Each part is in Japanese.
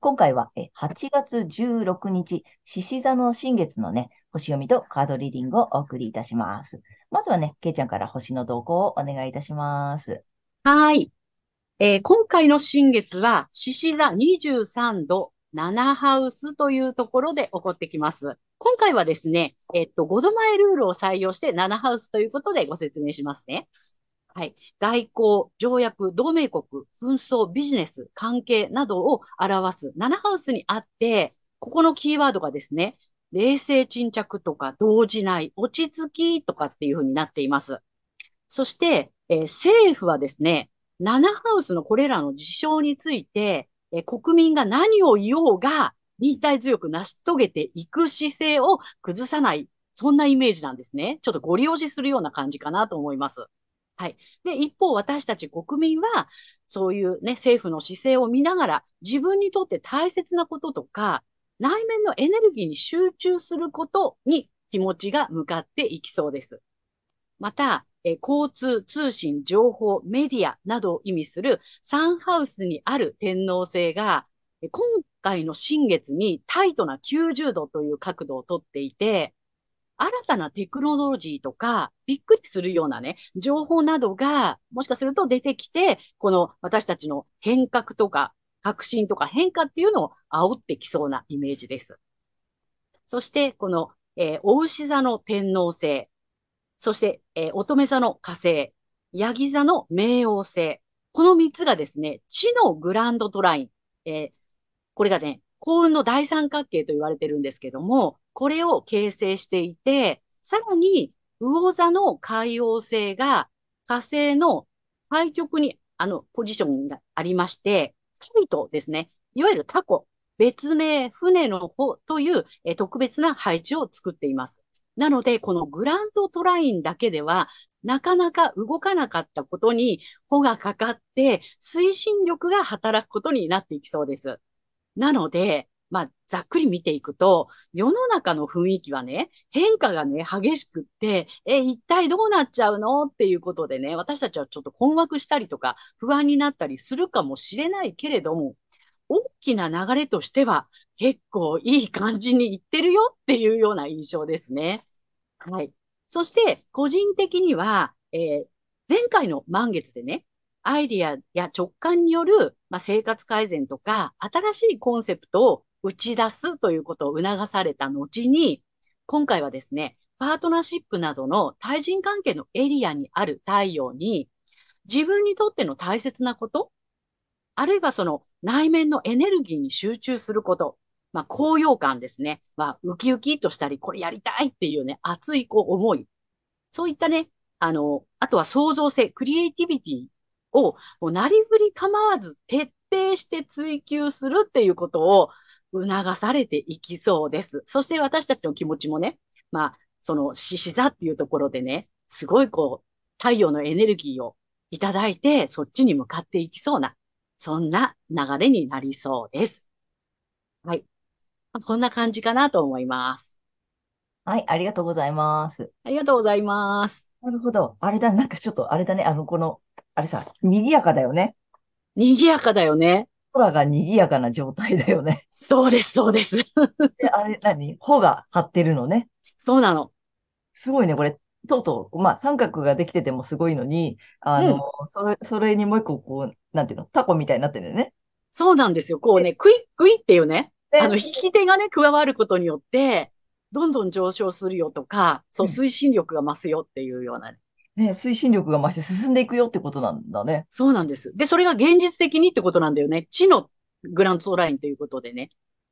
今回は8月16日、獅子座の新月のね、星読みとカードリーディングをお送りいたします。まずはね、けいちゃんから星の動向をお願いいたします。はい。えー、今回の新月は、獅子座23度7ハウスというところで起こってきます。今回はですね、えっと、5度前ルールを採用して7ハウスということでご説明しますね。はい。外交、条約、同盟国、紛争、ビジネス、関係などを表す7ハウスにあって、ここのキーワードがですね、冷静沈着とか動じない、落ち着きとかっていうふうになっています。そして、えー、政府はですね、7ハウスのこれらの事象について、えー、国民が何を言おうが、忍耐強く成し遂げていく姿勢を崩さない、そんなイメージなんですね。ちょっとご利用しするような感じかなと思います。はい。で、一方、私たち国民は、そういうね、政府の姿勢を見ながら、自分にとって大切なこととか、内面のエネルギーに集中することに気持ちが向かっていきそうです。また、え交通、通信、情報、メディアなどを意味するサンハウスにある天皇制が、今回の新月にタイトな90度という角度をとっていて、新たなテクノロジーとか、びっくりするようなね、情報などが、もしかすると出てきて、この私たちの変革とか、革新とか変化っていうのを煽ってきそうなイメージです。そして、この、えー、お牛座の天皇星、そして、えー、乙女座の火星、ヤギ座の冥王星、この三つがですね、地のグランドトライン、えー、これがね、幸運の大三角形と言われてるんですけども、これを形成していて、さらに、魚座の海王星が火星の対極にあのポジションがありまして、キイトですね。いわゆるタコ、別名船の方というえ特別な配置を作っています。なので、このグランドトラインだけでは、なかなか動かなかったことに、穂がかかって、推進力が働くことになっていきそうです。なので、まあ、ざっくり見ていくと、世の中の雰囲気はね、変化がね、激しくって、え、一体どうなっちゃうの？っていうことでね、私たちはちょっと困惑したりとか、不安になったりするかもしれないけれども、大きな流れとしては、結構いい感じにいってるよっていうような印象ですね。はい。そして、個人的には、えー、前回の満月でね、アイディアや直感による、まあ、生活改善とか、新しいコンセプトを打ち出すということを促された後に、今回はですね、パートナーシップなどの対人関係のエリアにある太陽に、自分にとっての大切なこと、あるいはその内面のエネルギーに集中すること、まあ、高揚感ですね。まあ、ウキウキとしたり、これやりたいっていうね、熱いこう思い。そういったね、あの、あとは創造性、クリエイティビティを、もうなりふり構わず徹底して追求するっていうことを、促されていきそうです。そして私たちの気持ちもね、まあ、その獅子座っていうところでね、すごいこう、太陽のエネルギーをいただいて、そっちに向かっていきそうな、そんな流れになりそうです。はい。こんな感じかなと思います。はい、ありがとうございます。ありがとうございます。なるほど。あれだ、なんかちょっと、あれだね、あの、この、あれさ、賑やかだよね。賑やかだよね。空が賑やかな状態だよね。そうです、そうです。で、あれ、何？穂が張ってるのね。そうなの。すごいね、これ。とうとう、まあ、三角ができててもすごいのに、あの、うん、それ、それにもう一個、こう、なんていうの、タコみたいになってるよね。そうなんですよ。こうね、クイックイっていうね、あの、引き手がね、加わることによって、どんどん上昇するよとか、そう、うん推進力が増すよっていうようなね。ね、推進力が増して進んでいくよってことなんだね。そうなんです。で、それが現実的にってことなんだよね。地のグラントラインということでね。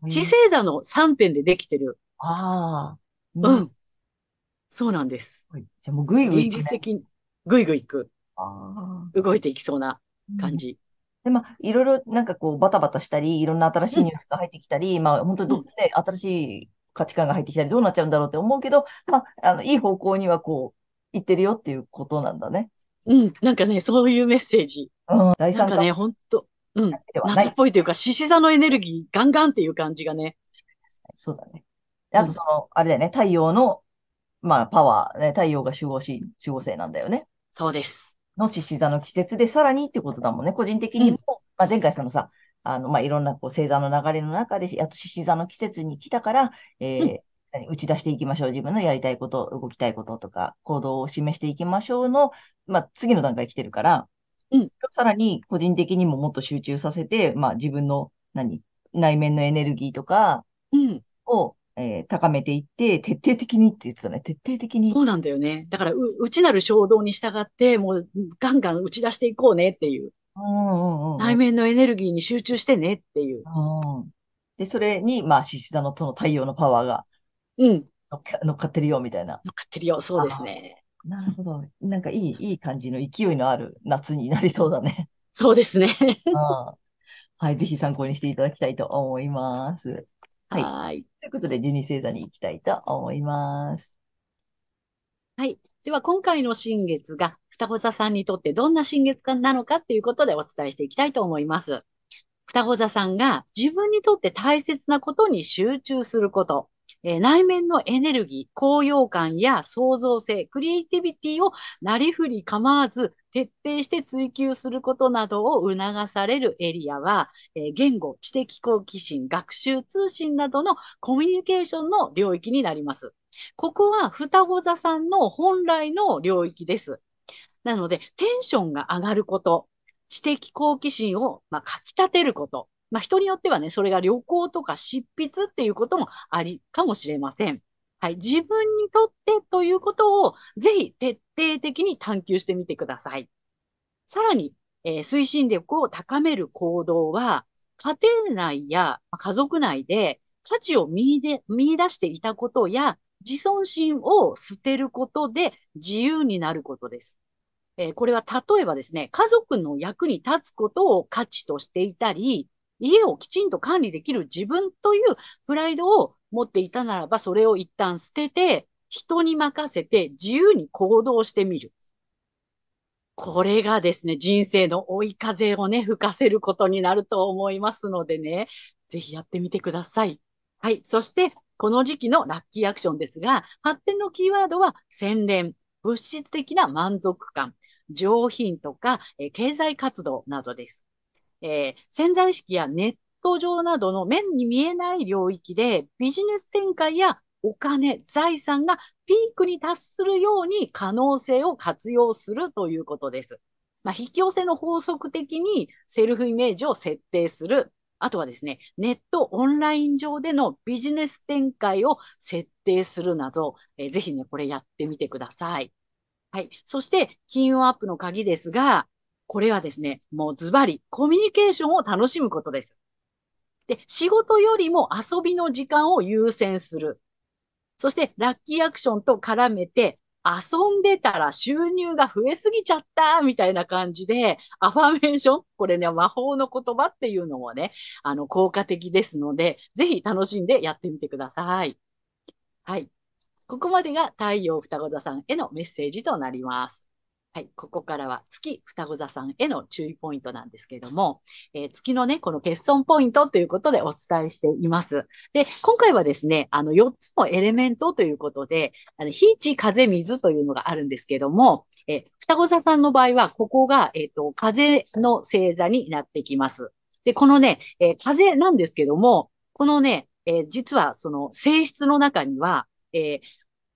地星座の3点でできてる。ああ。う。ん。そうなんです。はいじゃあもうぐいぐいね。実的にぐいぐいいく。あ動いていきそうなあ。感じ。で、まあ、いろいろなんかこうバタバタしたり、いろんな新しいニュースが入ってきたり、まあ、本当にどうんね、新しい価値観が入ってきたり、どうなっちゃうんだろうって思うけど、まあ、あの、いい方向にはこう、行ってるよっていうことなんだね。うん。なんかね、そういうメッセージ。うん、第三感なんかね、ほんと、うん。夏っぽいというか、獅子座のエネルギーガンガンっていう感じがね。そうだね。であとその、あれだよね、太陽の、まあ、パワー、ね、太陽が守護し、守護星なんだよね。そうです。の獅子座の季節でさらにってことだもんね。個人的にも、まあ、前回そのさ、あの、まあ、いろんなこう星座の流れの中で、あと獅子座の季節に来たから、えーうん何打ち出していきましょう。自分のやりたいこと、動きたいこととか、行動を示していきましょうの、まあ、次の段階来てるから、うんさらに個人的にももっと集中させて、まあ、自分の、何、内面のエネルギーとかうん。を、えー高めていって、徹底的にって言ってたね。徹底的に。そうなんだよね。だから、う、内なる衝動に従って、もう、ガンガン打ち出していこうねっていう。うんうんうんうん内面のエネルギーに集中してねっていう。うんで、それに、まあ、獅子座のその太陽のパワーがうん。乗っか乗っかってるよ、みたいな。乗っかってるよ。そうですね。なるほど。なんかいい、いい感じの勢いのある夏になりそうだね。そうですね。うんはい、ぜひ参考にしていただきたいと思います。はいはーい。ということで、12星座に行きたいと思います。はい。では、今回の新月が双子座さんにとってどんな新月なのかっていうことでお伝えしていきたいと思います。双子座さんが自分にとって大切なことに集中すること、えー内面のエネルギー、高揚感や創造性、クリエイティビティをなりふり構わず徹底して追求することなどを促されるエリアは、え言語、知的好奇心、学習、通信などのコミュニケーションの領域になります。ここは双子座さんの本来の領域です。なので、テンションが上がること、知的好奇心を、まあ、かき立てること。まあ、人によってはね、それが旅行とか執筆っていうこともありかもしれません。はい。自分にとってということを、ぜひ徹底的に探求してみてください。さらに、えー推進力を高める行動は、家庭内や家族内で価値を見出見出していたことや、自尊心を捨てることで自由になることです。えーこれは例えばですね、家族の役に立つことを価値としていたり、家をきちんと管理できる自分というプライドを持っていたならば、それを一旦捨てて、人に任せて自由に行動してみる。これがですね、人生の追い風をね、吹かせることになると思いますのでね、ぜひやってみてください。はい。そして、この時期のラッキーアクションですが、発展のキーワードは洗練、物質的な満足感、上品とか、え経済活動などです。えー潜在意識やネット上などの目に見えない領域でビジネス展開やお金、財産がピークに達するように可能性を活用するということです。まあ、引き寄せの法則的にセルフイメージを設定する。あとはですね、ネット、オンライン上でのビジネス展開を設定するなど、えーぜひね、これやってみてください。はい。そして、金運アップの鍵ですが、これはですね、もうズバリ、コミュニケーションを楽しむことです。で、仕事よりも遊びの時間を優先する。そして、ラッキーアクションと絡めて、遊んでたら収入が増えすぎちゃったみたいな感じで、アファメーション、これね、魔法の言葉っていうのもね、あの、効果的ですので、ぜひ楽しんでやってみてください。はい。ここまでが太陽双子座さんへのメッセージとなります。はい。ここからは月双子座さんへの注意ポイントなんですけれども、えー月のね、この欠損ポイントということでお伝えしています。で、今回はですね、あの、4つのエレメントということで、あの、火、地、風、水というのがあるんですけども、えー双子座さんの場合は、ここが、えっ、と、風の星座になってきます。で、このね、えー風なんですけども、このね、え実はその性質の中には、え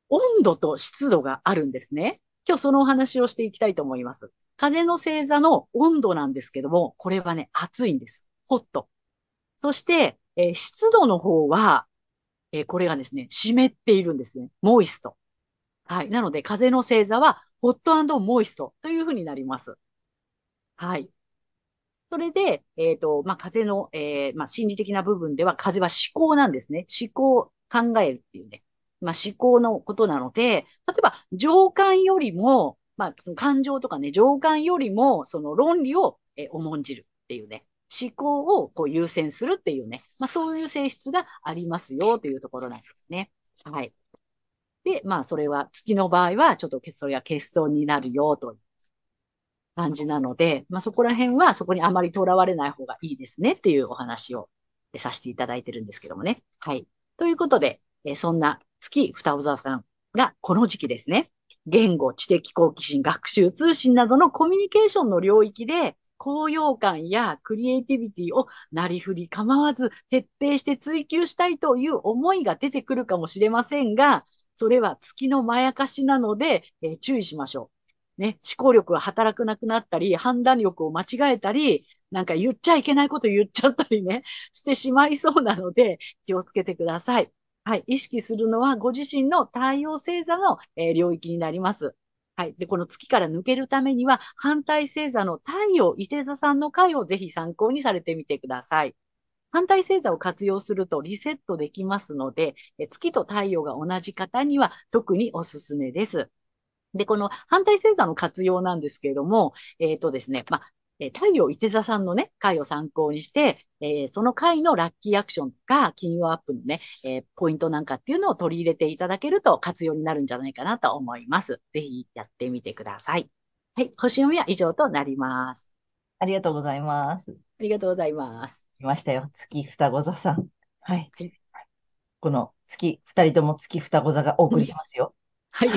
温度と湿度があるんですね。今日そのお話をしていきたいと思います。風の星座の温度なんですけども、これはね、暑いんです。ホット。そして、えー湿度の方は、えーこれがですね、湿っているんですね。モイスト。はい。なので、風の星座は、ホットモイストというふうになります。はい。それで、えっと、まあ、風の、えーまあ、心理的な部分では、風は思考なんですね。思考、考えるっていうね。まあ、思考のことなので、例えば、情感よりも、まあ、感情とかね、情感よりも、その論理を、え重んじるっていうね。思考をこう優先するっていうね。まあ、そういう性質がありますよというところなんですね。はい。で、まあ、それは、月の場合は、ちょっとそれが欠損になるよという感じなので、まあ、そこら辺は、そこにあまりとらわれない方がいいですねっていうお話をさせていただいてるんですけどもね。はい。ということで、えそんな月双子座さんがこの時期ですね。言語、知的好奇心、学習、通信などのコミュニケーションの領域で、高揚感やクリエイティビティをなりふり構わず徹底して追求したいという思いが出てくるかもしれませんが、それは月のまやかしなので、えー注意しましょう。ね、思考力が働かなくなったり、判断力を間違えたり、なんか言っちゃいけないこと言っちゃったりね、してしまいそうなので、気をつけてください。はい。意識するのはご自身の太陽星座の、えー領域になります。はい。で、この月から抜けるためには、反対星座の太陽、伊手座さんの回をぜひ参考にされてみてください。反対星座を活用するとリセットできますので、え月と太陽が同じ方には特におすすめです。で、この反対星座の活用なんですけれども、えっ、とですね、まあ、えー太陽伊手座さんのね、回を参考にして、えーその回のラッキーアクションとか、金曜アップのね、えーポイントなんかっていうのを取り入れていただけると活用になるんじゃないかなと思います。ぜひやってみてください。はい。星読みは以上となります。ありがとうございます。ありがとうございます。来ましたよ。月双子座さん。はい。はいこの月、二人とも月双子座がお送りしますよ。はい。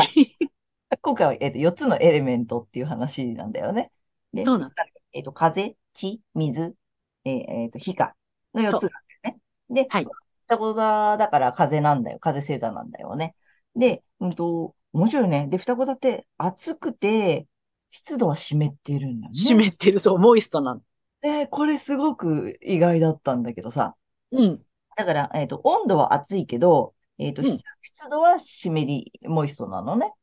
今回は、えっと、4つのエレメントっていう話なんだよね。で、そうなんえっと、風、地、水、えーえっと、火か。の4つなんだよね。で、はい双子座だから風なんだよ。風星座なんだよね。で、うんと、面白いね。で、双子座って暑くて、湿度は湿っているんだよね。湿ってる、そう、モイストなの。で、これすごく意外だったんだけどさ。うん。だから、えっと、温度は暑いけど、えっと、うん湿湿度は湿り、モイストなのね。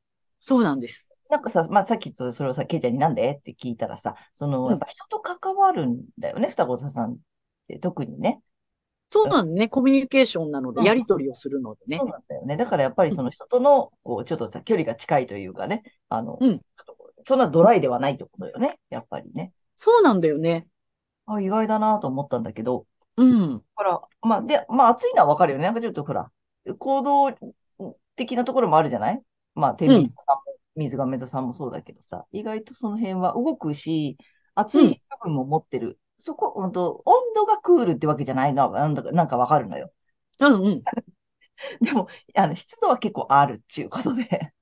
そうなんです。なんかさ、まあ、さっきとそれをさ、ケイちゃんになんで？って聞いたらさ、その、うんやっぱ人と関わるんだよね、双子座さんって、特にね。そうなんね。コミュニケーションなので、うんやりとりをするのでねそう。なんだよね。だからやっぱりその人との、こう、ちょっとさ、距離が近いというかね、あの、うんそんなドライではないってことよね、やっぱりね。そうなんだよね。あ、意外だなと思ったんだけど、うん。だから、まあ、で、まあ、暑いのはわかるよね。なんかちょっとほら、行動的なところもあるじゃない？まあ、天秤座さんも、水亀座さんもそうだけどさ、意外とその辺は動くし、暑い部分も持ってる。そこ、うんと、温度がクールってわけじゃないのは、なんだか、なんかわかるのよ。うんうん。でも、あの、湿度は結構あるっていうことで。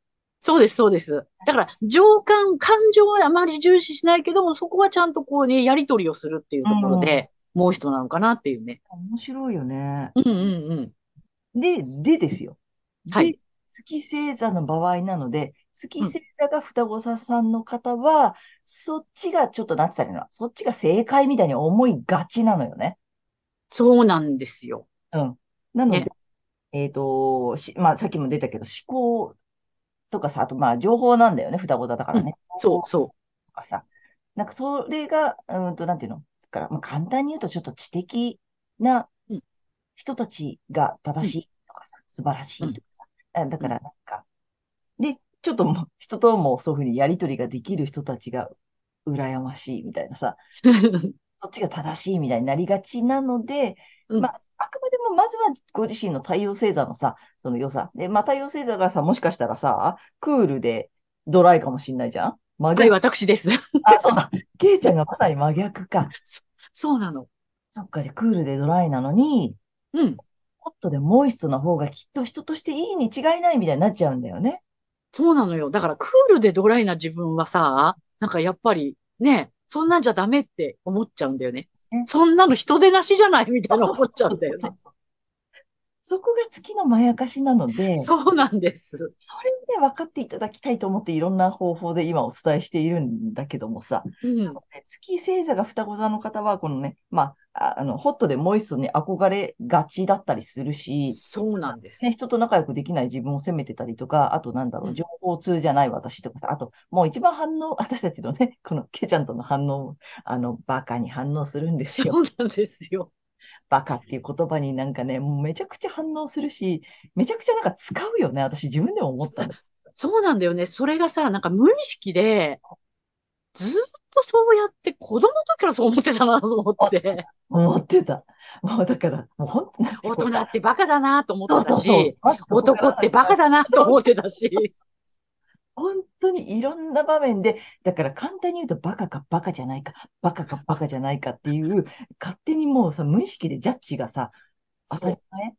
そうです、そうです。だから、情感、感情はあまり重視しないけども、そこはちゃんとこうね、やりとりをするっていうところで、もう一なのかなっていうね。面白いよね。うんうんうん。で、でですよ。はいで、月星座の場合なので、月星座が双子座さんの方は、そっちがちょっとなったらいいの？そっちが正解みたいに思いがちなのよね。そうなんですよ。うん。なので、ねえっと、し、まあさっきも出たけど、思考とかさ、あとまあ情報なんだよね、双子座だからね。そうそとかさ。なんかそれが、うーんと、なんていうの？だから、まあ、簡単に言うとちょっと知的なうん人たちが正しいとかさ、素晴らしいとかさ。あだからなんか、で、ちょっともう人ともそういうふうにやりとりができる人たちが羨ましいみたいなさ、う。そっちが正しいみたいになりがちなので、うんまあ、あくまでもまずはご自身の太陽星座のさ、その良さ。で、まあ太陽星座がさ、もしかしたらさ、クールでドライかもしんないじゃん？真はい、逆。私です。あ、そうだ。ケイちゃんがまさに真逆か。そうなの。そっか、じゃあクールでドライなのに、うん。ホットでモイストな方がきっと人としていいに違いないみたいになっちゃうんだよね。そうなのよ。だから、クールでドライな自分はさ、なんかやっぱり、ね、そんなんじゃダメって思っちゃうんだよねね。そんなの人でなしじゃないみたいな思っちゃうんだよね。そこが月のまやかしなので、そうなんです。それで分かっていただきたいと思っていろんな方法で今お伝えしているんだけどもさ、うん。月星座が双子座の方は、このね、まあ、ああの、ホットでモイストに憧れがちだったりするし、そうなんです。ね、人と仲良くできない自分を責めてたりとか、あとなんだろう、うん情報通じゃない私とかさ、あと、もう一番反応、私たちのね、このケちゃんとの反応、あの、バカに反応するんですよ。そうなんですよ。バカっていう言葉になんかね、もうめちゃくちゃ反応するし、めちゃくちゃなんか使うよね。私自分でも思ったの。そうなんだよね。それがさ、なんか無意識で、ずっとそうやって子供の時からそう思ってたなと思って、思ってた。もうだから、もう本当に。大人ってバカだなと思ってたし、。男ってバカだなと思ってたし、本当にいろんな場面で、だから簡単に言うとバカかバカじゃないか、バカかバカじゃないかっていう、勝手にもうさ、無意識でジャッジがさ、当たり前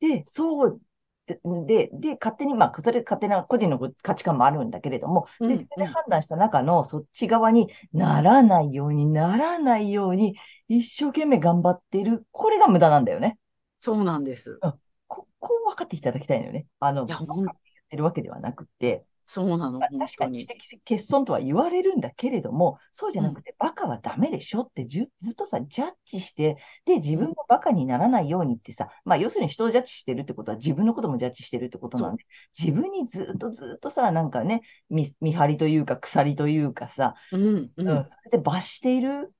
で、そう、で、で、で勝手に、まあ、それ勝手な個人の価値観もあるんだけれども、で、で判断した中のそっち側にならないようにならないように、一生懸命頑張ってる。これが無駄なんだよね。そうなんです。ここを分かっていただきたいのよね。あの、分かって言ってるわけではなくて、そうなの、まあ。確かに知的欠損とは言われるんだけれども、そうじゃなくて、バカはダメでしょってずっとさ、ジャッジして、で、自分もバカにならないようにってさ、まあ、要するに人をジャッジしてるってことは自分のこともジャッジしてるってことなんで、自分にずっとずっとさ、なんかね、見、見張りというか鎖というかさ、うん、ううんん、それで罰している、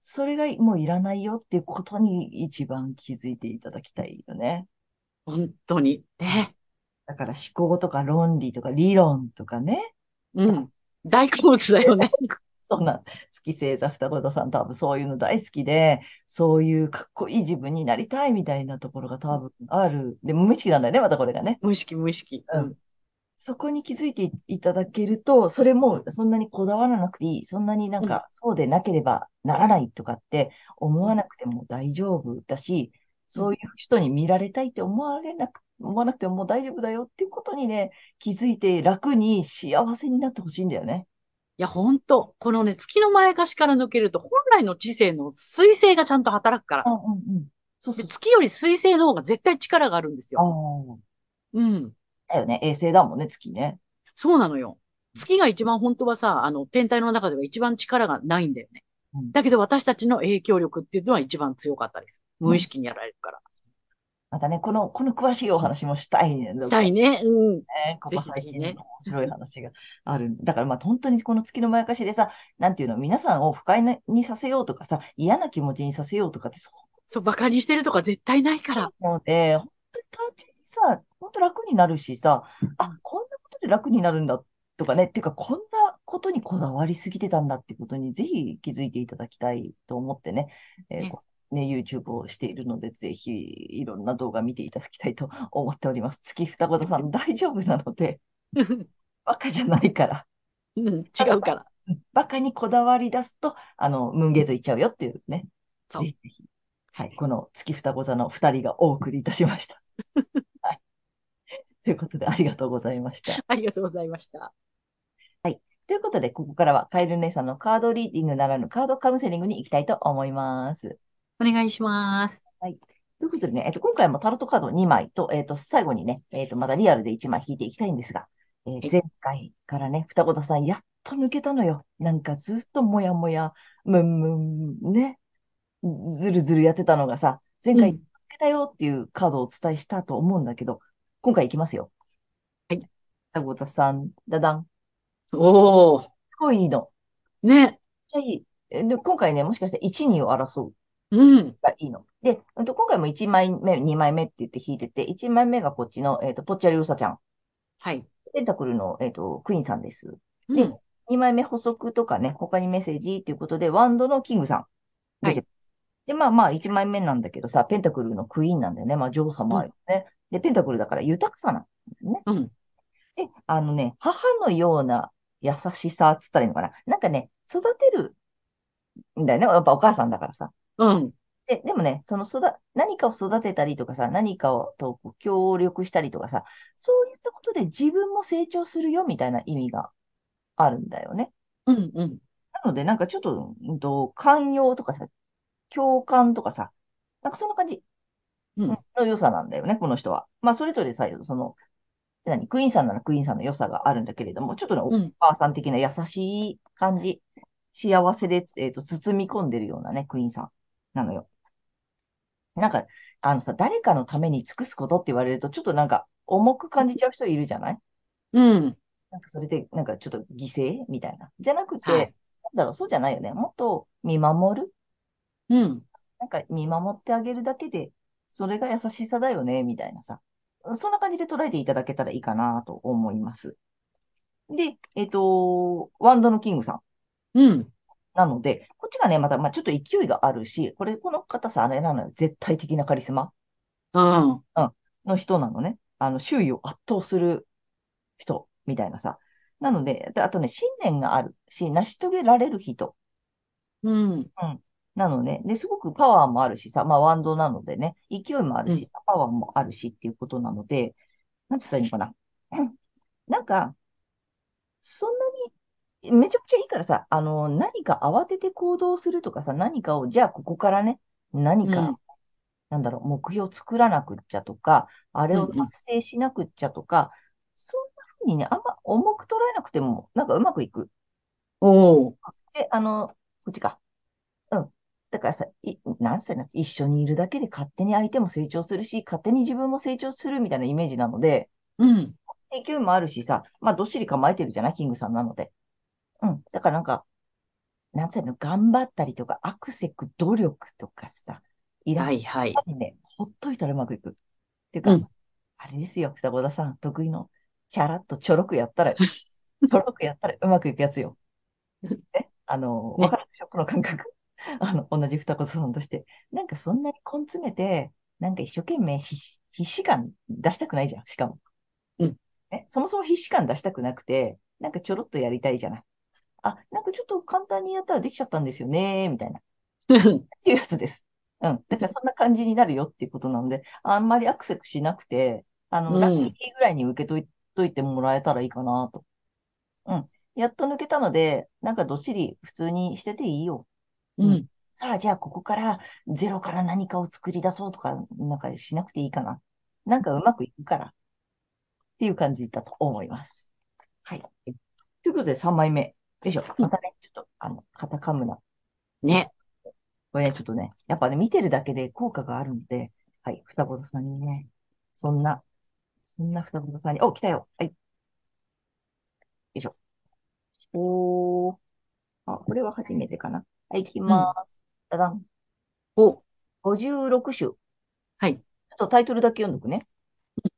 それがもういらないよっていうことに一番気づいていただきたいよね。本当に。ね。だから思考とか論理とか理論とかね、うん。大好物だよね。そんな、月星座双子座さん多分そういうの大好きで、そういうかっこいい自分になりたいみたいなところが多分ある。で、無意識なんだよね、またこれがね。無意識、無意識。ううんん。そこに気づいていただけると、それもそんなにこだわらなくていい。そんなになんか、そうでなければならないとかって思わなくても大丈夫だし、そういう人に見られたいって思われなく、思わなくてももう大丈夫だよっていうことにね、気づいて楽に幸せになってほしいんだよね。いや、本当このね、月のまやかしから抜けると、本来の知性の水星がちゃんと働くからう。んうんうん。そうそでう。月より水星の方が絶対力があるんですあよ。あ。うん。だよね。衛星だもんね、月ね。そうなのよ。月が一番本当はさ、あの、天体の中では一番力がないんだよね。うんだけど私たちの影響力っていうのは一番強かったです。無意識にやられるから。またね、この、この詳しいお話もしたいね。したいね。うん。ね、ここ最近の面白い話がある。だからまあ本当にこの月のまやかしでさ、なんていうの、皆さんを不快なにさせようとかさ、嫌な気持ちにさせようとかってそそう、馬鹿にしてるとか絶対ないから。ので、本当に単純にさ、本当楽になるしさ、あ、こんなことで楽になるんだとかね、っていうかこんなことにこだわりすぎてたんだってことにぜひ気づいていただきたいと思ってね、えーねこね、YouTube をしているので、ぜひいろんな動画見ていただきたいと思っております。月双子座さん 大丈夫なので、バカじゃないから。うん、違うから。バカにこだわり出すと、あの、ムンゲートいっちゃうよっていうね。そうぜひぜひ。はい。この月双子座の二人がお送りいたしました。はい。ということで、ありがとうございました。ありがとうございました。ということで、ここからはカエル姉さんのカードリーディングならぬカードカウンセリングに行きたいと思います。お願いします。ということでね、えっと、今回もタロットカード2枚と、えっと、最後にね、えっと、まだリアルで1枚引いていきたいんですが、えーはい前回からね、双子座さん、やっと抜けたのよ。なんかずっともやもや、むんむん、ね、ずるずるやってたのがさ、前回うん抜けたよっていうカードをお伝えしたと思うんだけど、今回いきますよ。はい。双子座さん、だだん。おー。すごいいいの。ね。めっちゃいい。えで、今回ね、もしかして1、2を争う。うん。がいいの。で、うんと今回も1枚目、2枚目って言って引いてて、1枚目がこっちの、えっと、ぽっちゃりうさちゃん。はい。ペンタクルの、えっと、クイーンさんです。でうん。2枚目補足とかね、他にメッセージっていうことで、ワンドのキングさん。出てます。で、まあまあ、1枚目なんだけどさ、ペンタクルのクイーンなんだよね。まあ、女王様よね。で、ペンタクルだから豊かさなんだよね。うん。で、あのね、母のような優しさっつったらいいのかな。なんかね、育てるんだよね。やっぱお母さんだからさ。うん。で、でもね、その育、何かを育てたりとかさ、何かをと協力したりとかさ、そういったことで自分も成長するよみたいな意味があるんだよね。うん。うん。なので、なんかちょっと、うんと、寛容とかさ、共感とかさ、なんかそんな感じ。うんの良さなんだよね、この人は。まあ、それぞれさ、その、何、クイーンさんならクイーンさんの良さがあるんだけれども、ちょっとね、おうん。母さん的な優しい感じ、幸せで、えっと、包み込んでるようなね、クイーンさんなのよ。なんか、あのさ、誰かのために尽くすことって言われると、ちょっとなんか、重く感じちゃう人いるじゃない？うん。なんかそれで、なんかちょっと犠牲みたいな。じゃなくて、はい。なんだろう、そうじゃないよね。もっと見守る？うん。なんか見守ってあげるだけで、それが優しさだよね、みたいなさ。そんな感じで捉えていただけたらいいかなと思います。で、えっと、ワンドのキングさん。うん。なので、こっちがね、また、まあ、ちょっと勢いがあるし、これ、この方さ、あれなのよ。絶対的なカリスマうん。の人なのね。あの、周囲を圧倒する人、みたいなさ。なので、であとね、信念があるし、成し遂げられる人。うん。うん。なのね。で、すごくパワーもあるしさ、まあ、ワンドなのでね、勢いもあるし、パワーもあるしっていうことなので、なんつったらいいのかな。なんか、そんなに、めちゃくちゃいいからさ、あの、何か慌てて行動するとかさ、何かを、じゃあここからね、何か、うん。なんだろう、目標作らなくっちゃとか、あれをうんうん。達成しなくっちゃとか、そんな風にね、あんま重く捉えなくても、なんかうまくいく。おー。で、あの、こっちか。うん。だからさ、い、なんつったらいいの？一緒にいるだけで勝手に相手も成長するし、勝手に自分も成長するみたいなイメージなので、うん。勢いもあるしさ、まあ、どっしり構えてるじゃない？キングさんなので。うん。だからなんか、なんつうの、頑張ったりとか、アクセク努力とかさ、いらっはいはい。ね、ほっといたらうまくいく。っていうか、うん。あれですよ、双子田さん、得意の、チャラッとちょろくやったら、ちょろくやったらうまくいくやつよ。ね。あの、わね。かるでしょ？この感覚。あの、同じ双子さんとして。なんかそんなに根詰めて、なんか一生懸命必死、必死感出したくないじゃん、しかも。うん。ね、そもそも必死感出したくなくて、なんかちょろっとやりたいじゃない。あ、なんかちょっと簡単にやったらできちゃったんですよね、みたいな。っていうやつです。うん。だからそんな感じになるよっていうことなので、あんまりアクセスしなくて、あの、ラッうん。キーぐらいに受け取いといてもらえたらいいかなと。うん。やっと抜けたので、なんかどっしり普通にしてていいよ。うん。うん。さあ、じゃあここからゼロから何かを作り出そうとか、なんかしなくていいかな。なんかうまくいくからっていう感じだと思います。はい。ということで3枚目。よいしょ。うん。またね、ちょっと、あの、カタカムナ。ね。これね、ちょっとね、やっぱね、見てるだけで効果があるので、はい、双子座さんにね、そんな、そんな双子座さんに、お、来たよ。はい、よいしょ。おー、あ、これは初めてかな。はい、行きうん。ます。ただん。お、56種。ちょはい。っとタイトルだけ読んどくね。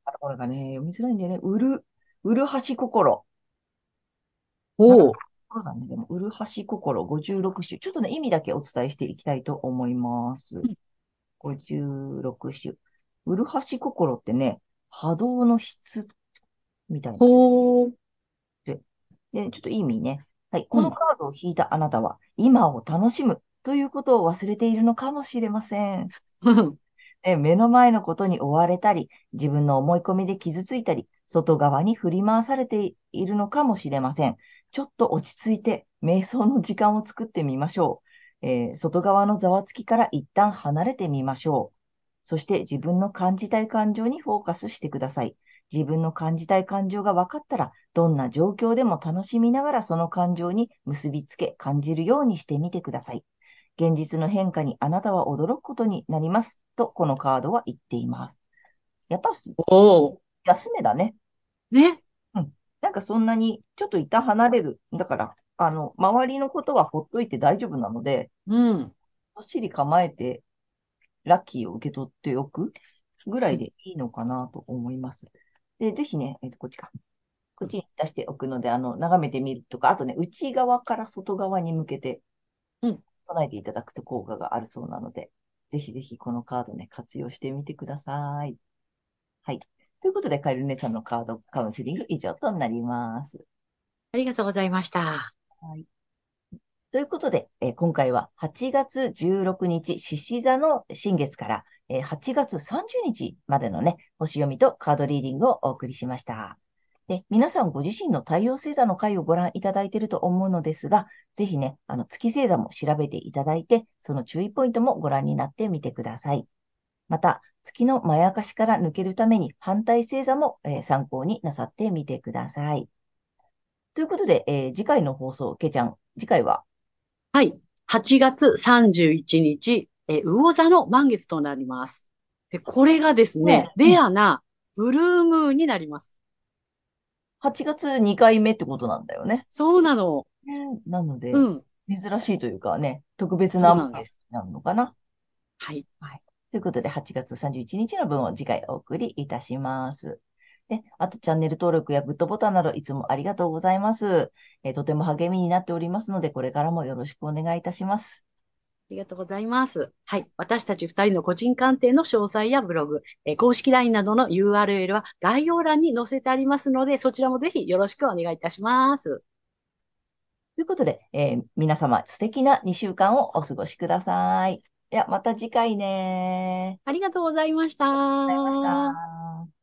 あとこれがね、読みづらいんだよね。うる、うるはし心。なんか、おー。そうだね。でも、うるはし心56種。ちょっとね、意味だけお伝えしていきたいと思います。うん。56種。うるはし心ってね、波動の質みたいな。ほー。で、で、ちょっと意味ね。はい。このうん。カードを引いたあなたは、今を楽しむということを忘れているのかもしれません。うん。ね、目の前のことに追われたり、自分の思い込みで傷ついたり、外側に振り回されているのかもしれません。ちょっと落ち着いて、瞑想の時間を作ってみましょう。えー外側のざわつきから一旦離れてみましょう。そして自分の感じたい感情にフォーカスしてください。自分の感じたい感情が分かったら、どんな状況でも楽しみながらその感情に結びつけ、感じるようにしてみてください。現実の変化にあなたは驚くことになります。と、このカードは言っています。やっぱす、おー。安めだね。ね。うん。なんかそんなに、ちょっと一旦離れる。だから、あの、周りのことはほっといて大丈夫なので、うん。どっしり構えて、ラッキーを受け取っておくぐらうん。いでいいのかなと思います。で、ぜひね、えっと、こっちか。こっちに出しておくので、あの、眺めてみるとか、あとね、内側から外側に向けてうん。備えていただくと効果があるそうなので、ぜひぜひこのカードね、活用してみてください。はい。ということで、カエル姉さんのカードカウンセリング以上となります。ありがとうございました。はい。ということで、えー今回は8月16日、獅子座の新月から、えー8月30日までのね、星読みとカードリーディングをお送りしました。で、皆さんご自身の太陽星座の回をご覧いただいていると思うのですが、ぜひね、あの月星座も調べていただいて、その注意ポイントもご覧になってみてください。また、月のまやかしから抜けるために反対星座も、えー参考になさってみてください。ということで、えー次回の放送、けいちゃん、次回は、はい。8月31日、えー魚座の満月となります。で、これがですね、ねレアなブルームーンになります。8月2回目ってことなんだよね。そうなの。なので、うん。珍しいというかね、特別ななんです。なのかな。はい。ということで、8月31日の分を次回お送りいたします。で、あとチャンネル登録やグッドボタンなどいつもありがとうございます。えーとても励みになっておりますので、これからもよろしくお願いいたします。ありがとうございます。はい。私たち二人の個人鑑定の詳細やブログ、えー公式 LINE などの URL は概要欄に載せてありますので、そちらもぜひよろしくお願いいたします。ということで、えー皆様素敵な2週間をお過ごしください。では、また次回ね。ありがとうございました。ありがとうございました。